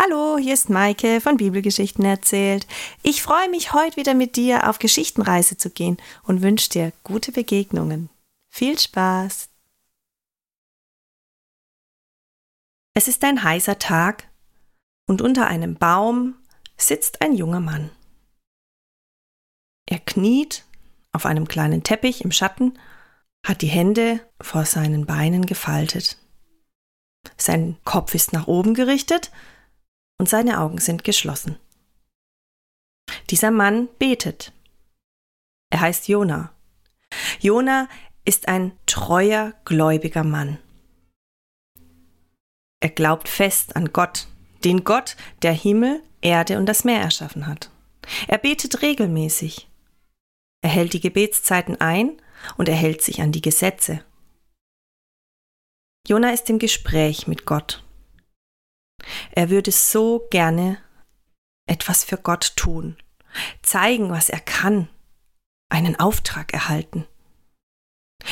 Hallo, hier ist Maike von Bibelgeschichten erzählt. Ich freue mich, heute wieder mit dir auf Geschichtenreise zu gehen und wünsche dir gute Begegnungen. Viel Spaß! Es ist ein heißer Tag und unter einem Baum sitzt ein junger Mann. Er kniet auf einem kleinen Teppich im Schatten, hat die Hände vor seinen Beinen gefaltet. Sein Kopf ist nach oben gerichtet, und seine Augen sind geschlossen. Dieser Mann betet. Er heißt Jona. Jona ist ein treuer, gläubiger Mann. Er glaubt fest an Gott, den Gott, der Himmel, Erde und das Meer erschaffen hat. Er betet regelmäßig. Er hält die Gebetszeiten ein und er hält sich an die Gesetze. Jona ist im Gespräch mit Gott. Er würde so gerne etwas für Gott tun, zeigen, was er kann, einen Auftrag erhalten.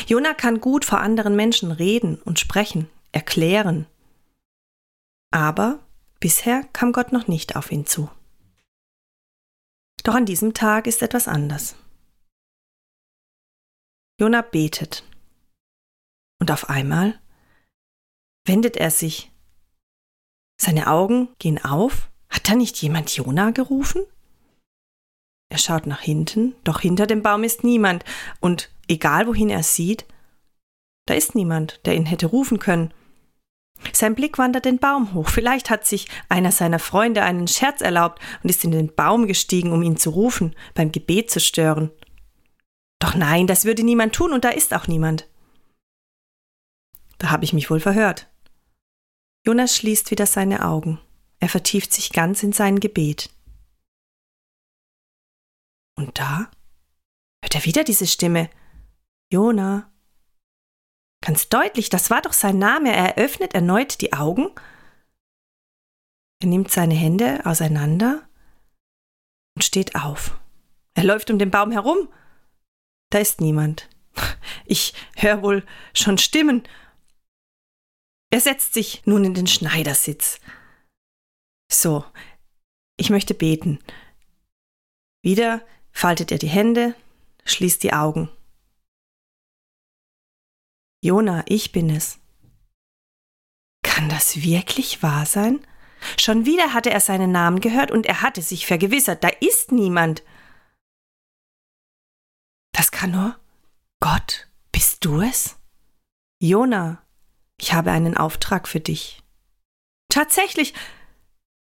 Jona kann gut vor anderen Menschen reden und sprechen, erklären. Aber bisher kam Gott noch nicht auf ihn zu. Doch an diesem Tag ist etwas anders. Jona betet. Und auf einmal wendet er sich seine Augen gehen auf. Hat da nicht jemand Jona gerufen? Er schaut nach hinten, doch hinter dem Baum ist niemand, und egal wohin er sieht, da ist niemand, der ihn hätte rufen können. Sein Blick wandert den Baum hoch. Vielleicht hat sich einer seiner Freunde einen Scherz erlaubt und ist in den Baum gestiegen, um ihn zu rufen, beim Gebet zu stören. Doch nein, das würde niemand tun, und da ist auch niemand. Da habe ich mich wohl verhört. Jonas schließt wieder seine Augen. Er vertieft sich ganz in sein Gebet. Und da hört er wieder diese Stimme. Jona. Ganz deutlich, das war doch sein Name. Er öffnet erneut die Augen. Er nimmt seine Hände auseinander und steht auf. Er läuft um den Baum herum. Da ist niemand. Ich höre wohl schon Stimmen er setzt sich nun in den Schneidersitz. So, ich möchte beten. Wieder faltet er die Hände, schließt die Augen. Jona, ich bin es. Kann das wirklich wahr sein? Schon wieder hatte er seinen Namen gehört und er hatte sich vergewissert, da ist niemand. Das kann nur Gott. Bist du es? Jona, ich habe einen Auftrag für dich. Tatsächlich,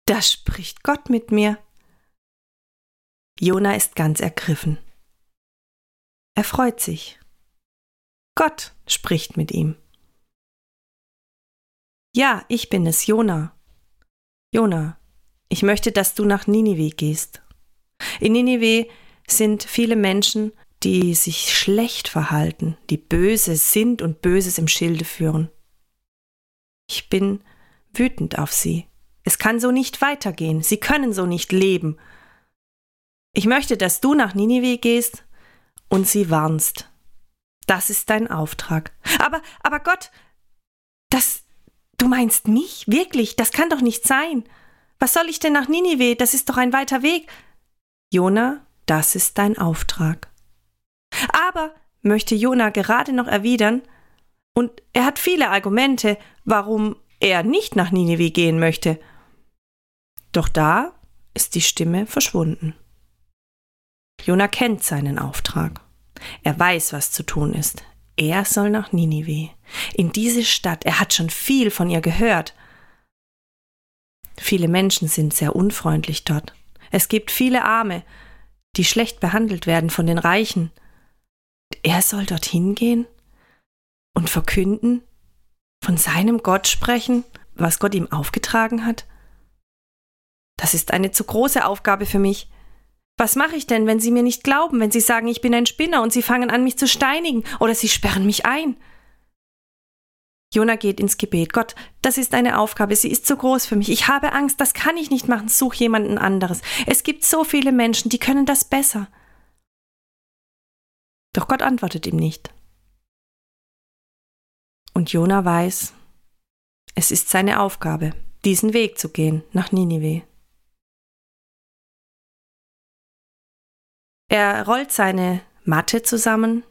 da spricht Gott mit mir. Jona ist ganz ergriffen. Er freut sich. Gott spricht mit ihm. Ja, ich bin es, Jona. Jona, ich möchte, dass du nach Ninive gehst. In Ninive sind viele Menschen, die sich schlecht verhalten, die böse sind und Böses im Schilde führen. Ich bin wütend auf sie. Es kann so nicht weitergehen. Sie können so nicht leben. Ich möchte, dass du nach Ninive gehst und sie warnst. Das ist dein Auftrag. Aber, aber Gott, das, du meinst mich? Wirklich? Das kann doch nicht sein. Was soll ich denn nach Ninive? Das ist doch ein weiter Weg. Jona, das ist dein Auftrag. Aber, möchte Jona gerade noch erwidern, und er hat viele Argumente, warum er nicht nach Ninive gehen möchte. Doch da ist die Stimme verschwunden. Jona kennt seinen Auftrag. Er weiß, was zu tun ist. Er soll nach Ninive, in diese Stadt. Er hat schon viel von ihr gehört. Viele Menschen sind sehr unfreundlich dort. Es gibt viele Arme, die schlecht behandelt werden von den Reichen. Er soll dorthin gehen? Und verkünden, von seinem Gott sprechen, was Gott ihm aufgetragen hat? Das ist eine zu große Aufgabe für mich. Was mache ich denn, wenn Sie mir nicht glauben, wenn Sie sagen, ich bin ein Spinner und Sie fangen an, mich zu steinigen oder Sie sperren mich ein? Jona geht ins Gebet. Gott, das ist eine Aufgabe, sie ist zu groß für mich. Ich habe Angst, das kann ich nicht machen. Such jemanden anderes. Es gibt so viele Menschen, die können das besser. Doch Gott antwortet ihm nicht. Und Jona weiß, es ist seine Aufgabe. diesen Weg zu gehen nach Ninive. Er rollt seine Matte zusammen,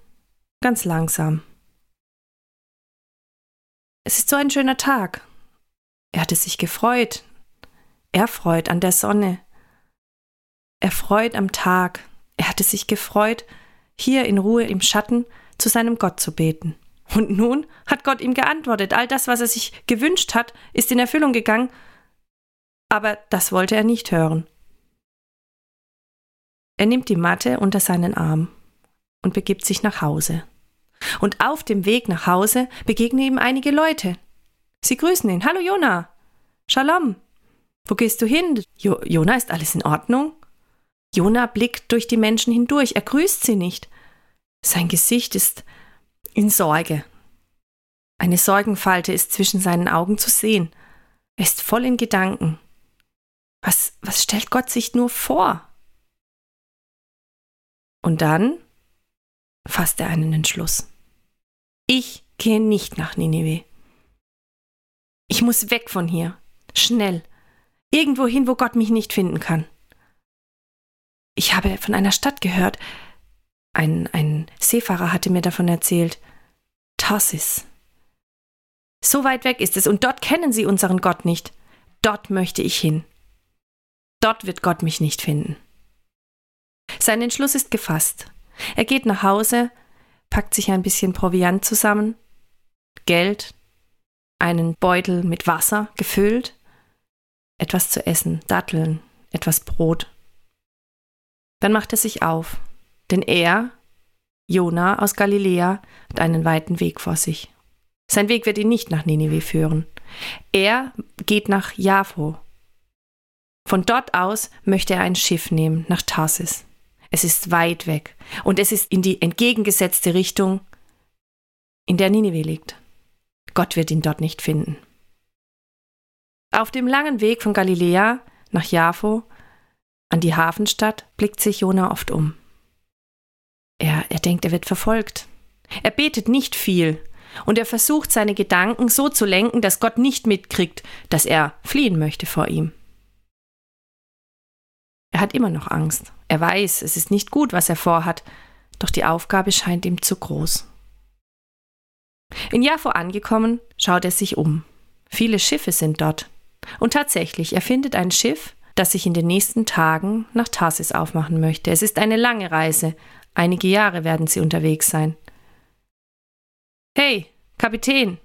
ganz langsam. Es ist so ein schöner Tag. Er hatte sich gefreut. Er freut an der Sonne. Er freut am Tag. Er hatte sich gefreut, hier in Ruhe im Schatten zu seinem Gott zu beten. Und nun hat Gott ihm geantwortet. All das, was er sich gewünscht hat, ist in Erfüllung gegangen. Aber das wollte er nicht hören. Er nimmt die Matte unter seinen Arm und begibt sich nach Hause. Und auf dem Weg nach Hause begegnen ihm einige Leute. Sie grüßen ihn. Hallo Jona. Shalom. Wo gehst du hin? Jo Jona, ist alles in Ordnung? Jona blickt durch die Menschen hindurch. Er grüßt sie nicht. Sein Gesicht ist in Sorge. Eine Sorgenfalte ist zwischen seinen Augen zu sehen. Er ist voll in Gedanken. Was, was stellt Gott sich nur vor? Und dann fasst er einen Entschluss. Ich gehe nicht nach Ninive. Ich muss weg von hier. Schnell. Irgendwo hin, wo Gott mich nicht finden kann. Ich habe von einer Stadt gehört. Ein, ein Seefahrer hatte mir davon erzählt. Tarsis. So weit weg ist es und dort kennen sie unseren Gott nicht. Dort möchte ich hin. Dort wird Gott mich nicht finden. Sein Entschluss ist gefasst. Er geht nach Hause, packt sich ein bisschen Proviant zusammen, Geld, einen Beutel mit Wasser gefüllt, etwas zu essen, Datteln, etwas Brot. Dann macht er sich auf, denn er, Jona aus Galiläa, hat einen weiten Weg vor sich. Sein Weg wird ihn nicht nach Ninive führen. Er geht nach Jaffo. Von dort aus möchte er ein Schiff nehmen nach Tarsis. Es ist weit weg und es ist in die entgegengesetzte Richtung, in der Ninive liegt. Gott wird ihn dort nicht finden. Auf dem langen Weg von Galiläa nach Jaffo an die Hafenstadt blickt sich Jona oft um. Er, er denkt, er wird verfolgt. Er betet nicht viel und er versucht, seine Gedanken so zu lenken, dass Gott nicht mitkriegt, dass er fliehen möchte vor ihm. Er hat immer noch Angst. Er weiß, es ist nicht gut, was er vorhat, doch die Aufgabe scheint ihm zu groß. In Jaffo angekommen, schaut er sich um. Viele Schiffe sind dort. Und tatsächlich, er findet ein Schiff, das sich in den nächsten Tagen nach Tarsis aufmachen möchte. Es ist eine lange Reise. Einige Jahre werden sie unterwegs sein. Hey, Kapitän,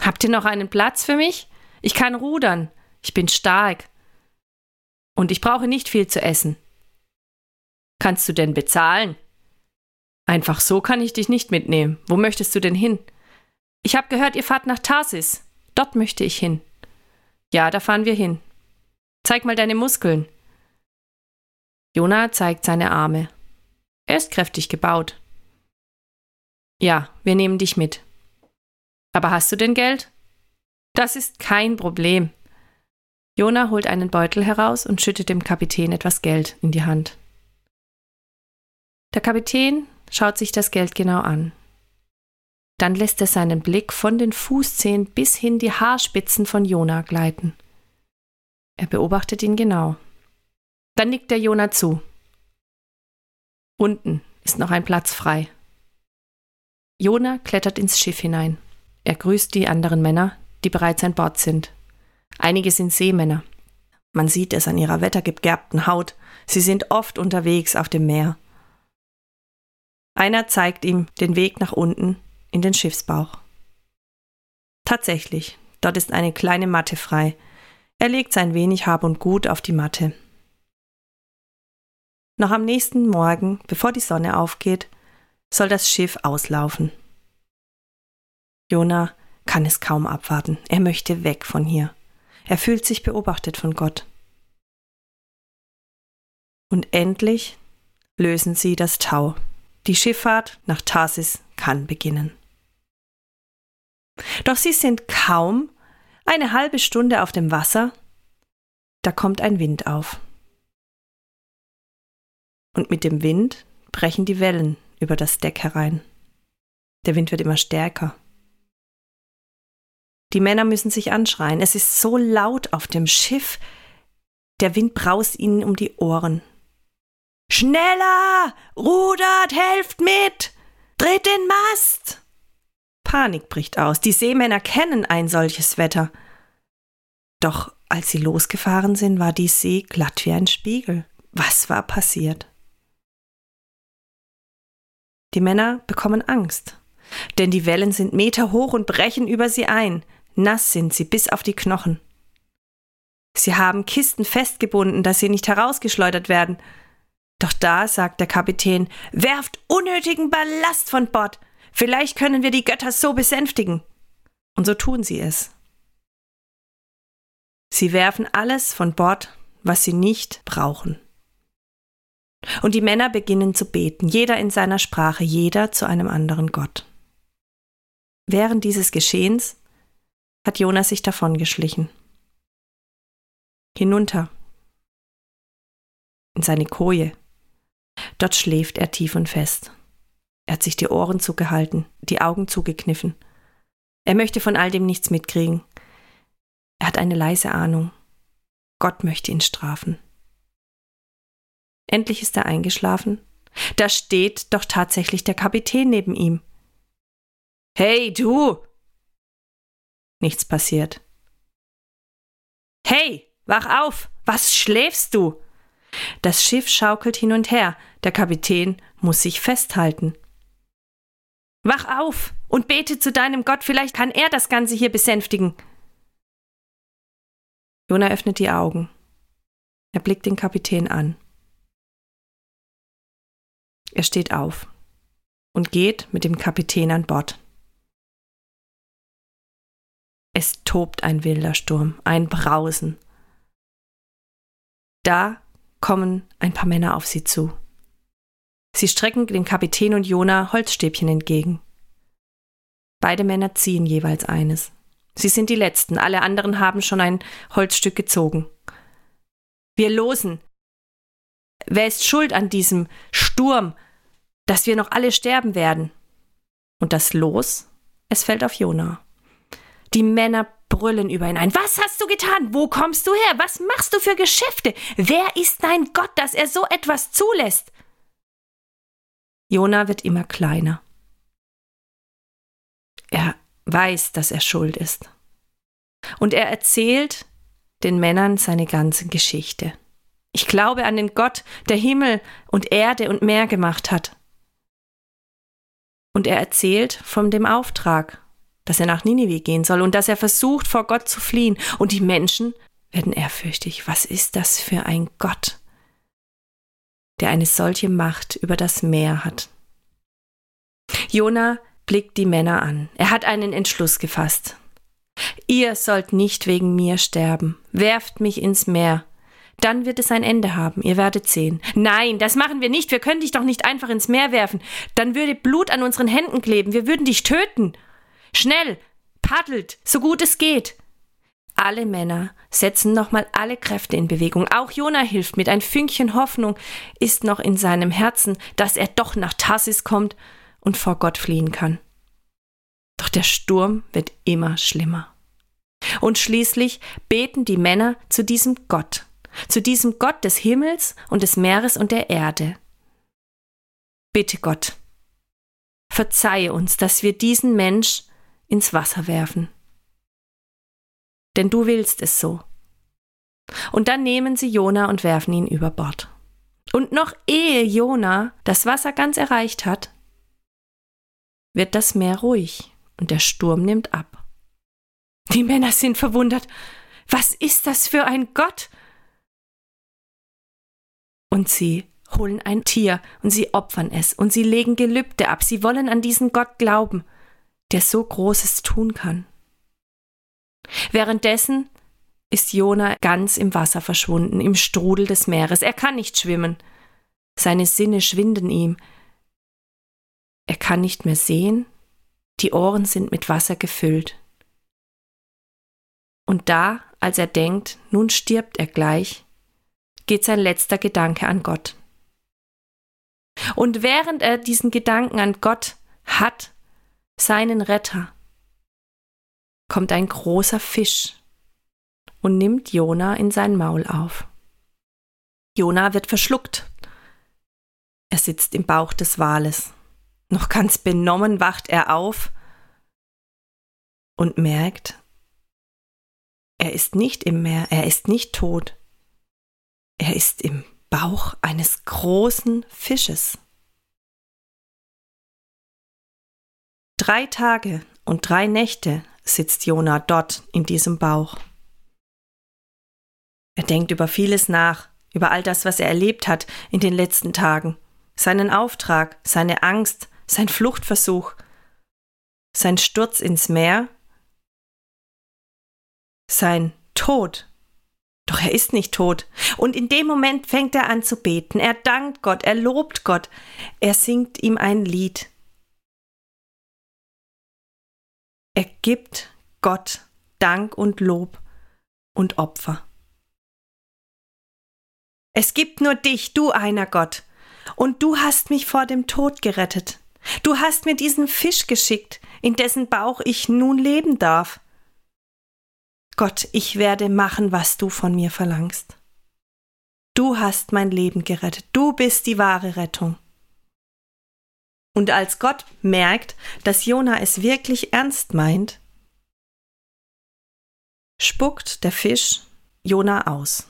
habt ihr noch einen Platz für mich? Ich kann rudern. Ich bin stark. Und ich brauche nicht viel zu essen. Kannst du denn bezahlen? Einfach so kann ich dich nicht mitnehmen. Wo möchtest du denn hin? Ich habe gehört, ihr fahrt nach Tarsis. Dort möchte ich hin. Ja, da fahren wir hin. Zeig mal deine Muskeln. Jona zeigt seine Arme. Er ist kräftig gebaut. Ja, wir nehmen dich mit. Aber hast du denn Geld? Das ist kein Problem. Jona holt einen Beutel heraus und schüttet dem Kapitän etwas Geld in die Hand. Der Kapitän schaut sich das Geld genau an. Dann lässt er seinen Blick von den Fußzehen bis hin die Haarspitzen von Jona gleiten. Er beobachtet ihn genau. Dann nickt der Jona zu. Unten ist noch ein Platz frei. Jona klettert ins Schiff hinein. Er grüßt die anderen Männer, die bereits an Bord sind. Einige sind Seemänner. Man sieht es an ihrer wettergegerbten Haut. Sie sind oft unterwegs auf dem Meer. Einer zeigt ihm den Weg nach unten in den Schiffsbauch. Tatsächlich, dort ist eine kleine Matte frei. Er legt sein wenig Hab und Gut auf die Matte. Noch am nächsten Morgen, bevor die Sonne aufgeht, soll das Schiff auslaufen. Jona kann es kaum abwarten. Er möchte weg von hier. Er fühlt sich beobachtet von Gott. Und endlich lösen sie das Tau. Die Schifffahrt nach Tarsis kann beginnen. Doch sie sind kaum eine halbe Stunde auf dem Wasser, da kommt ein Wind auf. Und mit dem Wind brechen die Wellen über das Deck herein. Der Wind wird immer stärker. Die Männer müssen sich anschreien. Es ist so laut auf dem Schiff. Der Wind braust ihnen um die Ohren. Schneller! Rudert, helft mit! Dreht den Mast! Panik bricht aus. Die Seemänner kennen ein solches Wetter. Doch als sie losgefahren sind, war die See glatt wie ein Spiegel. Was war passiert? Die Männer bekommen Angst, denn die Wellen sind Meter hoch und brechen über sie ein. Nass sind sie bis auf die Knochen. Sie haben Kisten festgebunden, dass sie nicht herausgeschleudert werden. Doch da sagt der Kapitän, werft unnötigen Ballast von Bord. Vielleicht können wir die Götter so besänftigen. Und so tun sie es. Sie werfen alles von Bord, was sie nicht brauchen. Und die Männer beginnen zu beten, jeder in seiner Sprache, jeder zu einem anderen Gott. Während dieses Geschehens hat Jonas sich davongeschlichen. Hinunter in seine Koje. Dort schläft er tief und fest. Er hat sich die Ohren zugehalten, die Augen zugekniffen. Er möchte von all dem nichts mitkriegen. Er hat eine leise Ahnung. Gott möchte ihn strafen. Endlich ist er eingeschlafen. Da steht doch tatsächlich der Kapitän neben ihm. Hey, du! Nichts passiert. Hey, wach auf! Was schläfst du? Das Schiff schaukelt hin und her. Der Kapitän muss sich festhalten. Wach auf und bete zu deinem Gott, vielleicht kann er das Ganze hier besänftigen. Jona öffnet die Augen. Er blickt den Kapitän an. Er steht auf und geht mit dem Kapitän an Bord. Es tobt ein wilder Sturm, ein Brausen. Da kommen ein paar Männer auf sie zu. Sie strecken dem Kapitän und Jona Holzstäbchen entgegen. Beide Männer ziehen jeweils eines. Sie sind die Letzten, alle anderen haben schon ein Holzstück gezogen. Wir losen. Wer ist schuld an diesem Sturm, dass wir noch alle sterben werden? Und das Los, es fällt auf Jona. Die Männer brüllen über ihn ein. Was hast du getan? Wo kommst du her? Was machst du für Geschäfte? Wer ist dein Gott, dass er so etwas zulässt? Jona wird immer kleiner. Er weiß, dass er schuld ist. Und er erzählt den Männern seine ganze Geschichte. Ich glaube an den Gott, der Himmel und Erde und Meer gemacht hat. Und er erzählt von dem Auftrag, dass er nach Ninive gehen soll und dass er versucht, vor Gott zu fliehen. Und die Menschen werden ehrfürchtig. Was ist das für ein Gott, der eine solche Macht über das Meer hat? Jona blickt die Männer an. Er hat einen Entschluss gefasst. Ihr sollt nicht wegen mir sterben. Werft mich ins Meer. Dann wird es ein Ende haben, ihr werdet sehen. Nein, das machen wir nicht, wir können dich doch nicht einfach ins Meer werfen. Dann würde Blut an unseren Händen kleben, wir würden dich töten. Schnell, paddelt, so gut es geht. Alle Männer setzen nochmal alle Kräfte in Bewegung. Auch Jona hilft mit. Ein Fünkchen Hoffnung ist noch in seinem Herzen, dass er doch nach Tarsis kommt und vor Gott fliehen kann. Doch der Sturm wird immer schlimmer. Und schließlich beten die Männer zu diesem Gott, zu diesem Gott des Himmels und des Meeres und der Erde. Bitte Gott, verzeihe uns, dass wir diesen Mensch ins Wasser werfen. Denn du willst es so. Und dann nehmen sie Jona und werfen ihn über Bord. Und noch ehe Jona das Wasser ganz erreicht hat, wird das Meer ruhig und der Sturm nimmt ab. Die Männer sind verwundert. Was ist das für ein Gott? Und sie holen ein Tier und sie opfern es und sie legen Gelübde ab. Sie wollen an diesen Gott glauben, der so Großes tun kann. Währenddessen ist Jona ganz im Wasser verschwunden, im Strudel des Meeres. Er kann nicht schwimmen. Seine Sinne schwinden ihm. Er kann nicht mehr sehen, die Ohren sind mit Wasser gefüllt. Und da, als er denkt, nun stirbt er gleich, geht sein letzter Gedanke an Gott. Und während er diesen Gedanken an Gott hat, seinen Retter, kommt ein großer Fisch und nimmt Jona in sein Maul auf. Jona wird verschluckt. Er sitzt im Bauch des Wales. Noch ganz benommen wacht er auf und merkt, er ist nicht im Meer, er ist nicht tot. Er ist im Bauch eines großen Fisches. Drei Tage und drei Nächte sitzt Jona dort in diesem Bauch. Er denkt über vieles nach, über all das, was er erlebt hat in den letzten Tagen, seinen Auftrag, seine Angst, sein Fluchtversuch, sein Sturz ins Meer, sein Tod. Doch er ist nicht tot. Und in dem Moment fängt er an zu beten. Er dankt Gott, er lobt Gott, er singt ihm ein Lied. Er gibt Gott Dank und Lob und Opfer. Es gibt nur dich, du einer Gott, und du hast mich vor dem Tod gerettet. Du hast mir diesen Fisch geschickt, in dessen Bauch ich nun leben darf. Gott, ich werde machen, was du von mir verlangst. Du hast mein Leben gerettet, du bist die wahre Rettung. Und als Gott merkt, dass Jona es wirklich ernst meint, spuckt der Fisch Jona aus.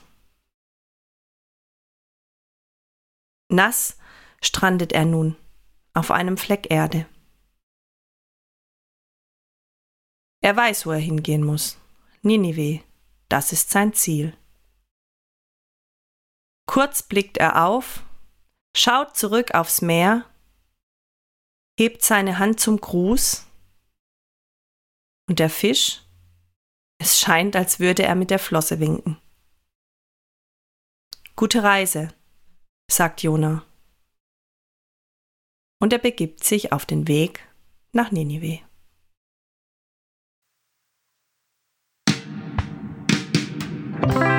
Nass strandet er nun auf einem Fleck Erde. Er weiß, wo er hingehen muss. Ninive, das ist sein Ziel. Kurz blickt er auf, schaut zurück aufs Meer, hebt seine Hand zum Gruß, und der Fisch, es scheint, als würde er mit der Flosse winken. Gute Reise, sagt Jona. Und er begibt sich auf den Weg nach Ninive. Bye.